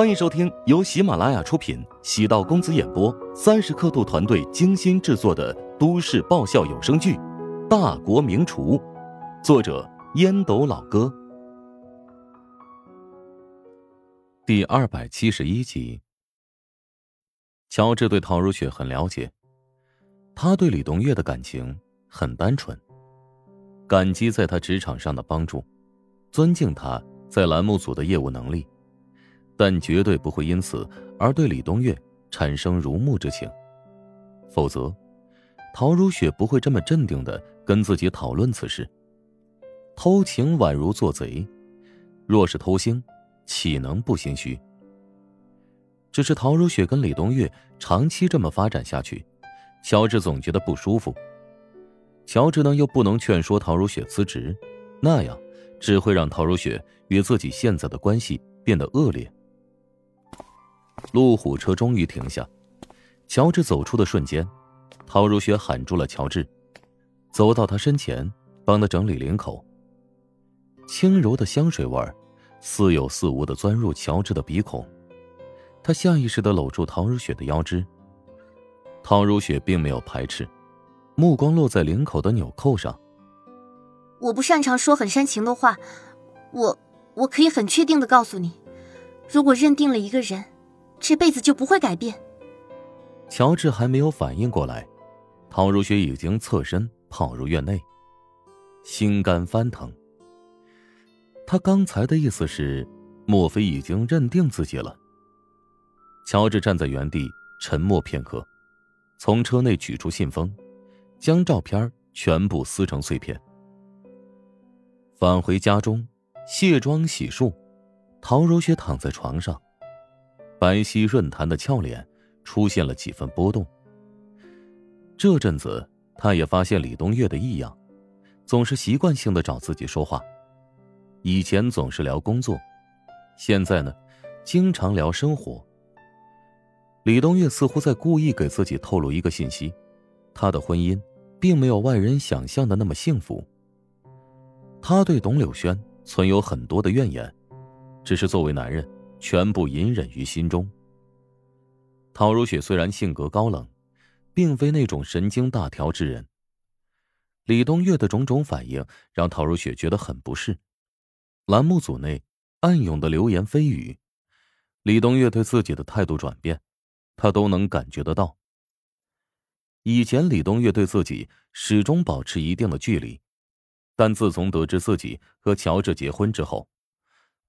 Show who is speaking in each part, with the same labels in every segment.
Speaker 1: 欢迎收听由喜马拉雅出品、喜道公子演播、三十刻度团队精心制作的都市爆笑有声剧《大国名厨》，作者烟斗老哥，第二百七十一集。乔治对陶如雪很了解，他对李东月的感情很单纯，感激在他职场上的帮助，尊敬他在栏目组的业务能力，但绝对不会因此而对李东月产生如沐之情。否则，陶如雪不会这么镇定的跟自己讨论此事。偷情宛如做贼，若是偷腥，岂能不心虚？只是陶如雪跟李东月长期这么发展下去，乔治总觉得不舒服。乔治呢又不能劝说陶如雪辞职，那样只会让陶如雪与自己现在的关系变得恶劣。路虎车终于停下，乔治走出的瞬间，陶如雪喊住了乔治，走到他身前，帮他整理领口。轻柔的香水味儿，似有似无的钻入乔治的鼻孔。他下意识的搂住陶如雪的腰肢。陶如雪并没有排斥，目光落在领口的纽扣上。
Speaker 2: 我不擅长说很煽情的话，我我可以很确定的告诉你，如果认定了一个人，这辈子就不会改变。
Speaker 1: 乔治还没有反应过来，陶如雪已经侧身跑入院内，心肝翻腾。他刚才的意思是，莫非已经认定自己了？乔治站在原地沉默片刻，从车内取出信封，将照片全部撕成碎片。返回家中，卸妆洗漱，陶如雪躺在床上，白皙润弹的俏脸出现了几分波动。这阵子，他也发现李东月的异样，总是习惯性的找自己说话。以前总是聊工作，现在呢，经常聊生活。李东月似乎在故意给自己透露一个信息：他的婚姻并没有外人想象的那么幸福。他对董柳轩存有很多的怨言，只是作为男人，全部隐忍于心中。陶如雪虽然性格高冷，并非那种神经大条之人。李东月的种种反应让陶如雪觉得很不适。栏目组内暗涌的流言蜚语，李东月对自己的态度转变。他都能感觉得到。以前李东月对自己始终保持一定的距离，但自从得知自己和乔治结婚之后，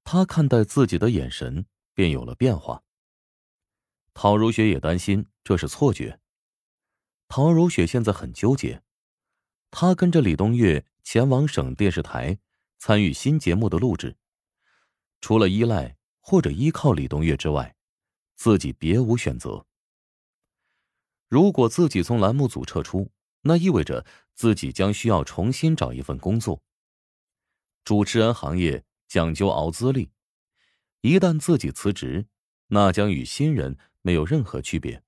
Speaker 1: 他看待自己的眼神便有了变化。陶如雪也担心这是错觉。陶如雪现在很纠结，她跟着李东月前往省电视台参与新节目的录制，除了依赖或者依靠李东月之外。自己别无选择。如果自己从栏目组撤出，那意味着自己将需要重新找一份工作。主持人行业讲究熬资历，一旦自己辞职，那将与新人没有任何区别。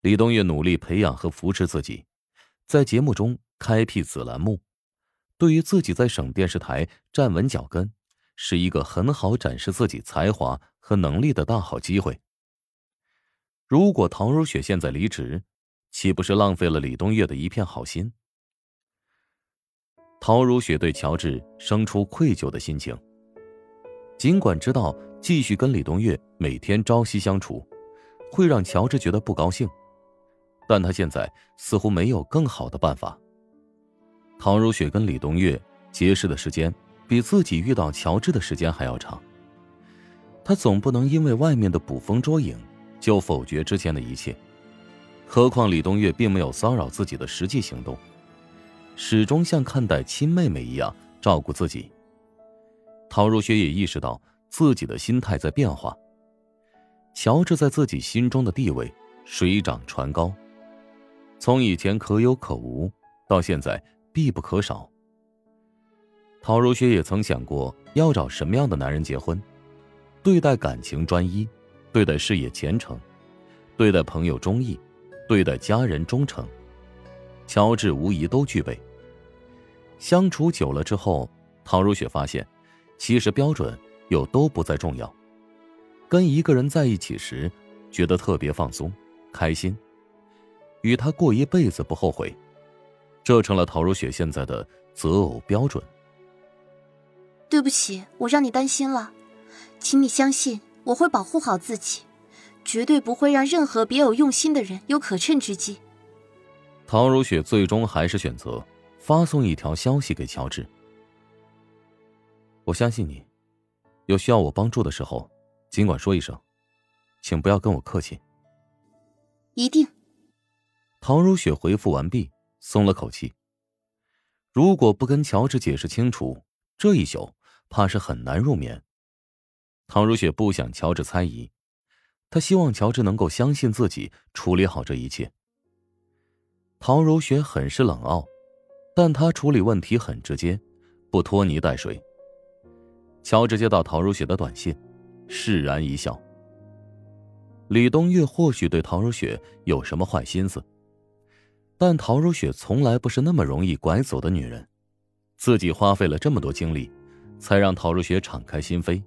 Speaker 1: 李东月努力培养和扶持自己，在节目中开辟子栏目，对于自己在省电视台站稳脚跟。是一个很好展示自己才华和能力的大好机会。如果陶如雪现在离职，岂不是浪费了李东月的一片好心？陶如雪对乔治生出愧疚的心情。尽管知道继续跟李东月每天朝夕相处，会让乔治觉得不高兴，但他现在似乎没有更好的办法。陶如雪跟李东月结识的时间。比自己遇到乔治的时间还要长。他总不能因为外面的捕风捉影，就否决之前的一切。何况李东月并没有骚扰自己的实际行动，始终像看待亲妹妹一样照顾自己。陶如雪也意识到自己的心态在变化。乔治在自己心中的地位水涨船高，从以前可有可无，到现在必不可少。陶如雪也曾想过要找什么样的男人结婚，对待感情专一，对待事业虔诚，对待朋友忠义，对待家人忠诚，乔治无疑都具备。相处久了之后，陶如雪发现，其实标准又都不再重要。跟一个人在一起时，觉得特别放松、开心，与他过一辈子不后悔，这成了陶如雪现在的择偶标准。
Speaker 2: 对不起，我让你担心了，请你相信我会保护好自己，绝对不会让任何别有用心的人有可乘之机。
Speaker 1: 陶如雪最终还是选择发送一条消息给乔治：“我相信你，有需要我帮助的时候，尽管说一声，请不要跟我客气。”
Speaker 2: 一定。
Speaker 1: 陶如雪回复完毕，松了口气。如果不跟乔治解释清楚，这一宿怕是很难入眠。唐如雪不想乔治猜疑，她希望乔治能够相信自己处理好这一切。陶如雪很是冷傲，但她处理问题很直接，不拖泥带水。乔治接到陶如雪的短信，释然一笑。李冬月或许对陶如雪有什么坏心思，但陶如雪从来不是那么容易拐走的女人，自己花费了这么多精力，才让陶如雪敞开心扉。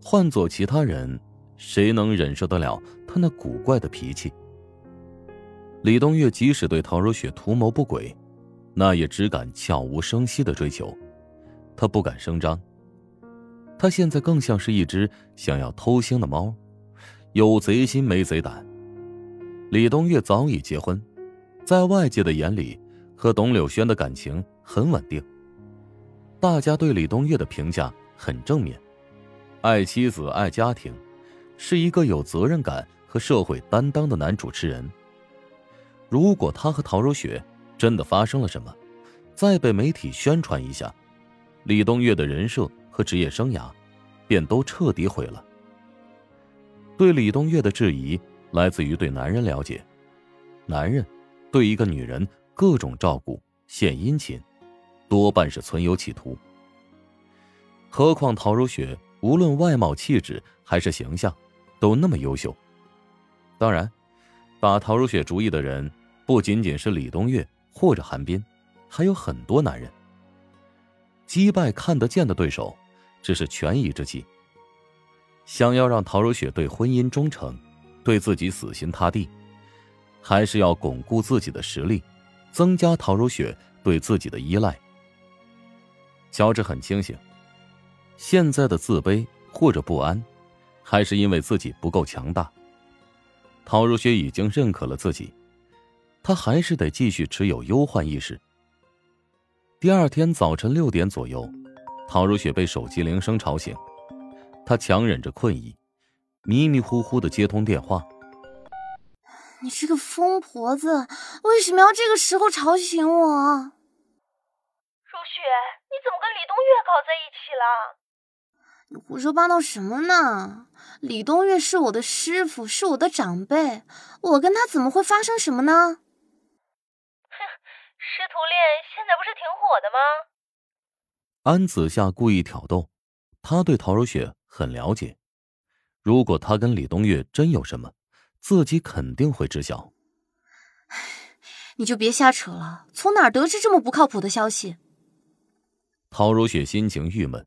Speaker 1: 换做其他人，谁能忍受得了她那古怪的脾气？李冬月即使对陶如雪图谋不轨，那也只敢悄无声息的追求，他不敢声张。他现在更像是一只想要偷腥的猫，有贼心没贼胆。李冬月早已结婚，在外界的眼里，和董柳轩的感情很稳定。大家对李冬月的评价很正面，爱妻子爱家庭，是一个有责任感和社会担当的男主持人。如果他和陶如雪真的发生了什么，再被媒体宣传一下，李冬月的人设和职业生涯便都彻底毁了。对李冬月的质疑来自于对男人了解，男人对一个女人各种照顾、献殷勤，多半是存有企图。何况陶如雪无论外貌、气质还是形象，都那么优秀。当然，打陶如雪主意的人。不仅仅是李冬月或者韩冰，还有很多男人。击败看得见的对手，只是权宜之计。想要让陶如雪对婚姻忠诚，对自己死心塌地，还是要巩固自己的实力，增加陶如雪对自己的依赖。乔治很清醒，现在的自卑或者不安，还是因为自己不够强大。陶如雪已经认可了自己。他还是得继续持有忧患意识。第二天早晨六点左右，陶如雪被手机铃声吵醒，她强忍着困意，迷迷糊糊的接通电话。
Speaker 2: 你这个疯婆子，为什么要这个时候吵醒我？
Speaker 3: 如雪，你怎么跟李冬月搞在一起了？
Speaker 2: 你胡说八道什么呢？李冬月是我的师傅，是我的长辈，我跟他怎么会发生什么呢？
Speaker 3: 师徒恋现在不是挺火的吗？
Speaker 1: 安子夏故意挑逗，他对陶如雪很了解。如果他跟李冬月真有什么，自己肯定会知晓。
Speaker 2: 你就别瞎扯了，从哪儿得知这么不靠谱的消息？
Speaker 1: 陶如雪心情郁闷。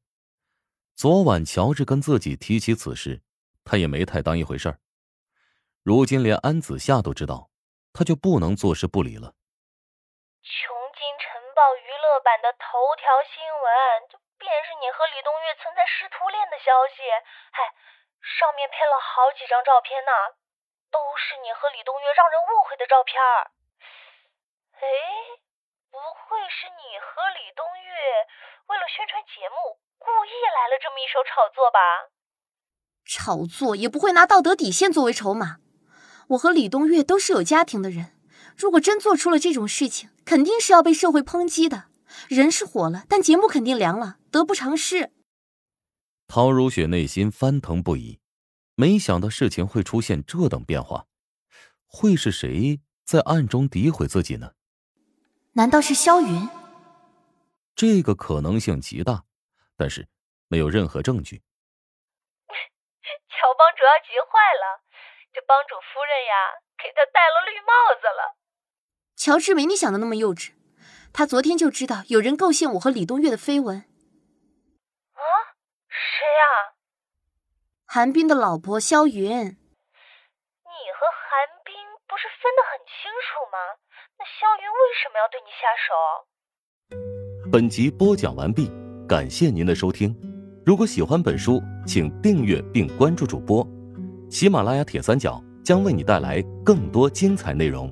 Speaker 1: 昨晚乔治跟自己提起此事，他也没太当一回事儿。如今连安子夏都知道，他就不能坐视不理了。
Speaker 3: 琼京晨报娱乐版的头条新闻，就便是你和李冬月存在师徒恋的消息。哎，上面配了好几张照片呢，都是你和李冬月让人误会的照片。哎，不会是你和李冬月为了宣传节目，故意来了这么一手炒作吧？
Speaker 2: 炒作也不会拿道德底线作为筹码。我和李冬月都是有家庭的人。如果真做出了这种事情，肯定是要被社会抨击的。人是火了，但节目肯定凉了，得不偿失。
Speaker 1: 陶如雪内心翻腾不已，没想到事情会出现这等变化。会是谁在暗中诋毁自己呢？
Speaker 2: 难道是萧云？
Speaker 1: 这个可能性极大，但是没有任何证据。
Speaker 3: 乔帮主要急坏了，这帮主夫人呀，给他戴了绿帽子了。
Speaker 2: 乔治没你想的那么幼稚，他昨天就知道有人构陷我和李冬月的绯闻。
Speaker 3: 啊？谁呀？
Speaker 2: 韩冰的老婆萧云。
Speaker 3: 你和韩冰不是分得很清楚吗？那萧云为什么要对你下
Speaker 1: 手？本集播讲完毕，感谢您的收听。如果喜欢本书，请订阅并关注主播。喜马拉雅铁三角将为你带来更多精彩内容。